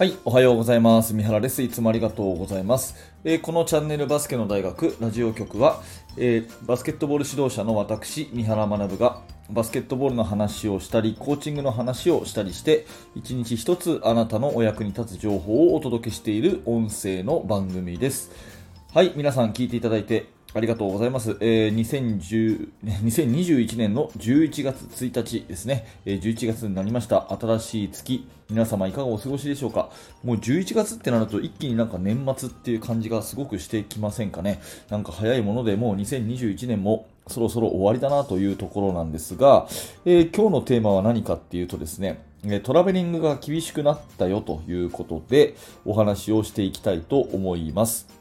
はい、おはようございます。三原です。いつもありがとうございます。えーこのチャンネルバスケの大学ラジオ局は、えーバスケットボール指導者の私、三原学がバスケットボールの話をしたり、コーチングの話をしたりして、一日一つあなたのお役に立つ情報をお届けしている音声の番組です。はい、皆さん聞いていただいてありがとうございます。えー2010 2021年の11月1日ですね、えー11月になりました。新しい月、皆様いかがお過ごしでしょうか？もう11月ってなると一気になんか年末っていう感じがすごくしてきませんかね？なんか早いものでもう2021年もそろそろ終わりだなというところなんですが、えー今日のテーマは何かっていうとですね、トラベリングが厳しくなったよということでお話をしていきたいと思います。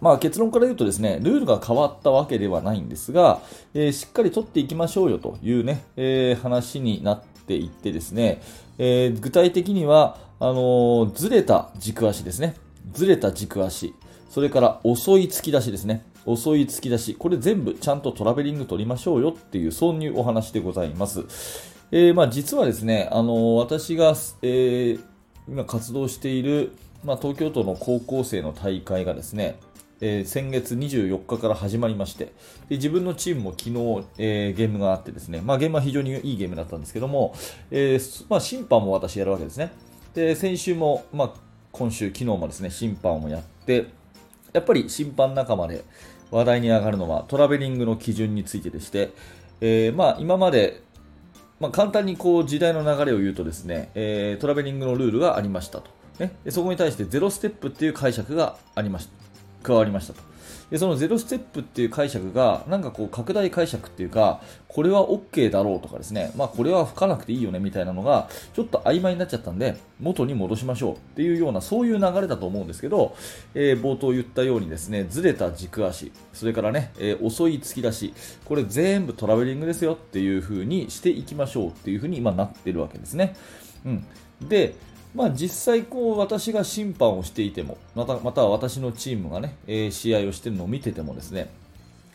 まあ、結論から言うとですね、ルールが変わったわけではないんですが、えーしっかり取っていきましょうよというね、えー話になっていってですね、えー具体的には、あのずれた軸足ですね。ずれた軸足。それから遅い突き出しですね。遅い突き出し。これ全部ちゃんとトラベリング取りましょうよっていう、そういうお話でございます。えーまあ、実はですね、あの私が、えー今活動している、まあ、東京都の高校生の大会がですね、えー先月24日から始まりましてで自分のチームも昨日、えーゲームがあってですね、まあ、ゲームは非常にいいゲームだったんですけども、えーまあ、審判も私やるわけですね。で先週も、まあ、今週昨日もですね審判をやってやっぱり審判仲間で話題に上がるのはトラベリングの基準についてでして、えまあ、今までまあ、簡単にこう時代の流れを言うとですね、えートラベリングのルールがありましたと、ね、そこに対してゼロステップっていう解釈がありました。加わりましたとでそのゼロステップっていう解釈がなんかこう拡大解釈っていうかこれは OK だろうとかですね、まあ、これは吹かなくていいよねみたいなのがちょっと曖昧になっちゃったんで元に戻しましょうっていうようなそういう流れだと思うんですけど、えー冒頭言ったようにですねずれた軸足それからね、えー遅い突き出しこれ全部トラベリングですよっていう風にしていきましょうっていう風に今なってるわけですね。うん、でまあ、実際こう私が審判をしていてもまたまたは私のチームがね、えー試合をしているのを見ててもですね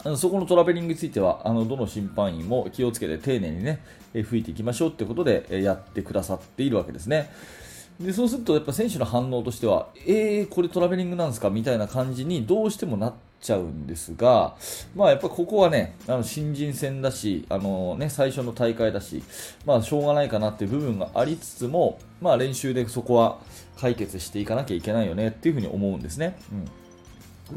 あのそこのトラベリングについてはあのどの審判員も気をつけて丁寧にね、えー吹いていきましょうってことで、えーやってくださっているわけですね。でそうするとやっぱ選手の反応としては、えー、これトラベリングなんですかみたいな感じにどうしてもなっちゃうんですが、まあ、やっぱここはね、あの新人戦だし、あのね、最初の大会だし、まあ、しょうがないかなっていう部分がありつつも、まあ、練習でそこは解決していかなきゃいけないよねっていうふうに思うんですね。うん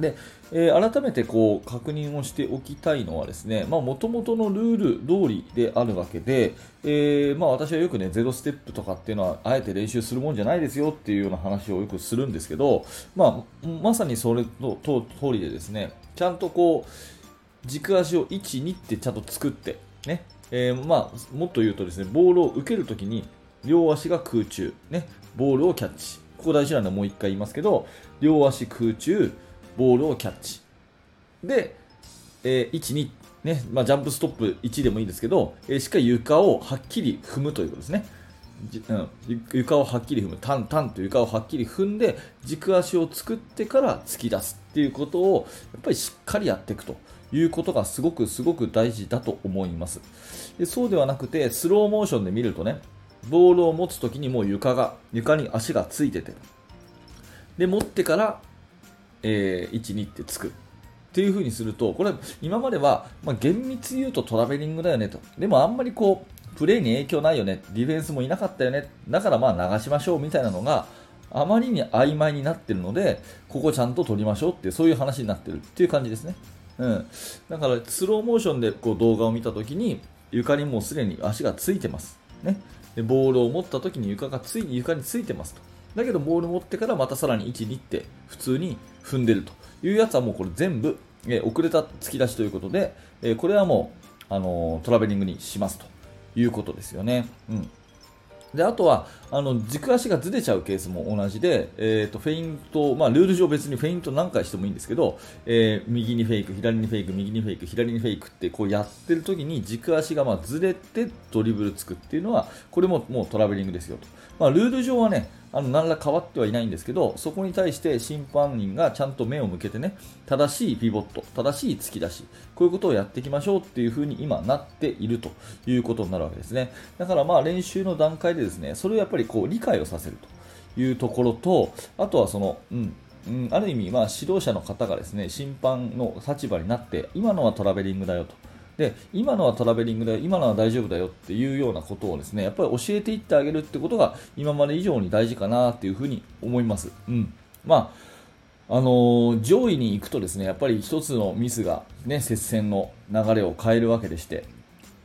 で、えー改めてこう確認をしておきたいのはですね、まあ、元々のルール通りであるわけで、えーまあ、私はよくね、ゼロステップとかっていうのは、あえて練習するもんじゃないですよっていうような話をよくするんですけど、まあ、まさにそれとと通りでですね、ちゃんとこう、軸足を1、2ってちゃんと作って、ね、えーまあ、もっと言うとですね、ボールを受けるときに、両足が空中、ね、ボールをキャッチ。ここ大事なのでもう一回言いますけど、両足空中、ボールをキャッチ。で、えー1、2、ねまあ、ジャンプストップ1でもいいんですけど、えーしっかり床をはっきり踏むということですね。うん、床をはっきり踏む、タンタンと床をはっきり踏んで、軸足を作ってから突き出すっていうことを、やっぱりしっかりやっていくということがすごくすごく大事だと思います。でそうではなくて、スローモーションで見るとね、ボールを持つときにもう床が、床に足がついてて、で、持ってから、えー1、2ってつく。っていう風にすると、これ、今までは、まあ、厳密に言うとトラベリングだよねと。でもあんまりこう、プレーに影響ないよね。ディフェンスもいなかったよね。だからまあ流しましょうみたいなのが、あまりに曖昧になってるので、ここちゃんと取りましょうってう、そういう話になってるっていう感じですね。うん。だから、スローモーションでこう動画を見たときに、床にもうすでに足がついてます。ね。で、ボールを持ったときに床がつい、床についてますと。だけど、ボール持ってからまたさらに1、2って普通に踏んでるというやつはもうこれ全部、えー遅れた突き出しということで、えーこれはもう、あのートラベリングにしますということですよね。うん。であとはあの軸足がずれちゃうケースも同じで、えー、とフェイント、まあ、ルール上別にフェイント何回してもいいんですけど、えー右にフェイク、左にフェイク、右にフェイク、左にフェイクってこうやってる時に軸足がまずれてドリブルつくっていうのはこれももうトラベリングですよと、まあ、ルール上はねあの何ら変わってはいないんですけどそこに対して審判員がちゃんと目を向けてね正しいピボット正しい突き出しこういうことをやっていきましょうっていう風に今なっているということになるわけですね。だからまあ練習の段階でですねそれをやっぱりこう理解をさせるというところと、あとはその、うん、うん、ある意味、まあ、指導者の方がですね審判の立場になって今のはトラベリングだよと。で今のはトラベリングだよ今のは大丈夫だよっていうようなことをですねやっぱり教えていってあげるってことが今まで以上に大事かなっていうふうに思います。うんまああのー、上位に行くとですねやっぱり1つのミスが、ね、接戦の流れを変えるわけでして、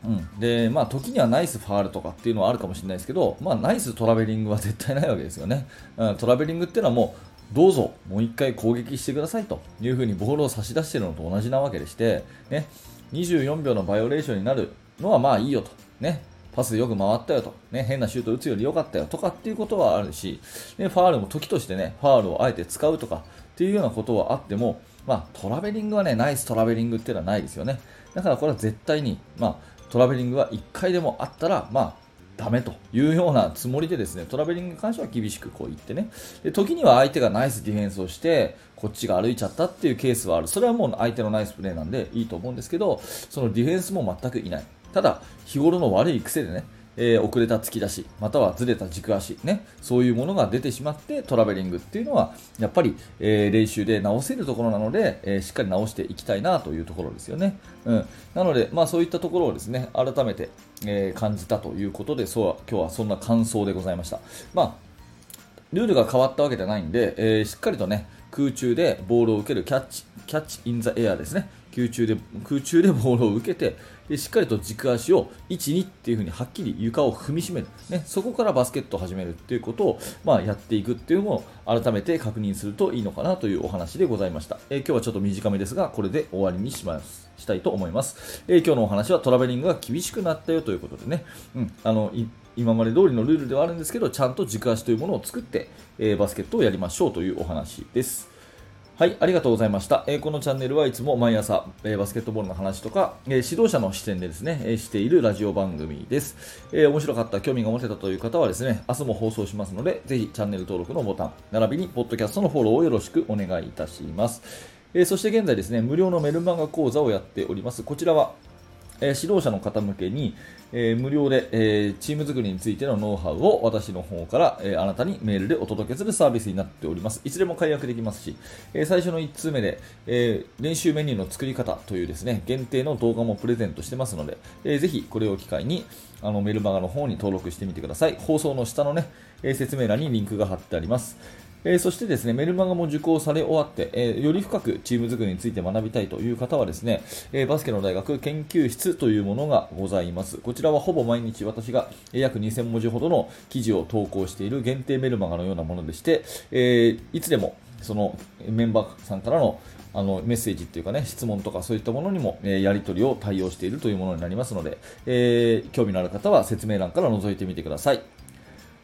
うん、で、まあ、時にはナイスファールとかっていうのはあるかもしれないですけど、まあ、ナイストラベリングは絶対ないわけですよね。うん、トラベリングっていうのはもうどうぞもう1回攻撃してくださいというふうにボールを差し出しているのと同じなわけでして、ね、24秒のバイオレーションになるのはまあいいよと、ね、パスよく回ったよと、ね、変なシュート打つより良かったよとかっていうことはあるし、ね、ファールも時としてね、ファールをあえて使うとかっていうようなことはあっても、まあ、トラベリングはね、ナイストラベリングっていうのはないですよね。だからこれは絶対に、まあ、トラベリングは1回でもあったら、まあ、ダメというようなつもりでですねトラベリングに関しては厳しくこう言ってね。で時には相手がナイスディフェンスをしてこっちが歩いちゃったっていうケースはある。それはもう相手のナイスプレーなんでいいと思うんですけどそのディフェンスも全くいない。ただ日頃の悪い癖でねえー、遅れた突き出し、またはずれた軸足、ね、そういうものが出てしまってトラベリングっていうのは、やっぱり、えー、練習で直せるところなので、えー、しっかり直していきたいなというところですよね。うん、なので、まあ、そういったところをですね、改めて、え感じたということで、そう今日はそんな感想でございました。まあ、ルールが変わったわけじゃないんで、えーしっかりとね、空中でボールを受けるキャッチ、キャッチインザエアですね。空中で空中でボールを受けてでしっかりと軸足を1、2っていう風にはっきり床を踏みしめる、ね、そこからバスケットを始めるっていうことを、まあ、やっていくっていうのを改めて確認するといいのかなというお話でございました、えー、今日はちょっと短めですがこれで終わりにしますしたいと思います、えー、今日のお話はトラベリングが厳しくなったよということでね、うん、あの今まで通りのルールではあるんですけどちゃんと軸足というものを作って、えー、バスケットをやりましょうというお話ですはい、ありがとうございました。えー、このチャンネルはいつも毎朝、えー、バスケットボールの話とか、えー、指導者の視点でですね、えしているラジオ番組です、え面白かった、興味が持てたという方はですね、明日も放送しますので、ぜひチャンネル登録のボタン、並びにポッドキャストのフォローをよろしくお願いいたします。えそして現在ですね、無料のメルマガ講座をやっております。こちらはえ指導者の方向けに、え無料で、えチーム作りについてのノウハウを私の方から、えあなたにメールでお届けするサービスになっております。いつでも解約できますし、え最初の1通目で、え練習メニューの作り方というですね、限定の動画もプレゼントしてますので、えー、ぜひこれを機会にあのメルマガの方に登録してみてください。放送の下のね、え説明欄にリンクが貼ってあります。えー、そしてですね、メルマガも受講され終わって、えー、より深くチーム作りについて学びたいという方はですね、えー、バスケの大学研究室というものがございます。こちらはほぼ毎日私が約2000文字ほどの記事を投稿している限定メルマガのようなものでして、えいつでもそのメンバーさんからのあのメッセージっていうかね、質問とかそういったものにも、えやり取りを対応しているというものになりますので、え興味のある方は説明欄から覗いてみてください。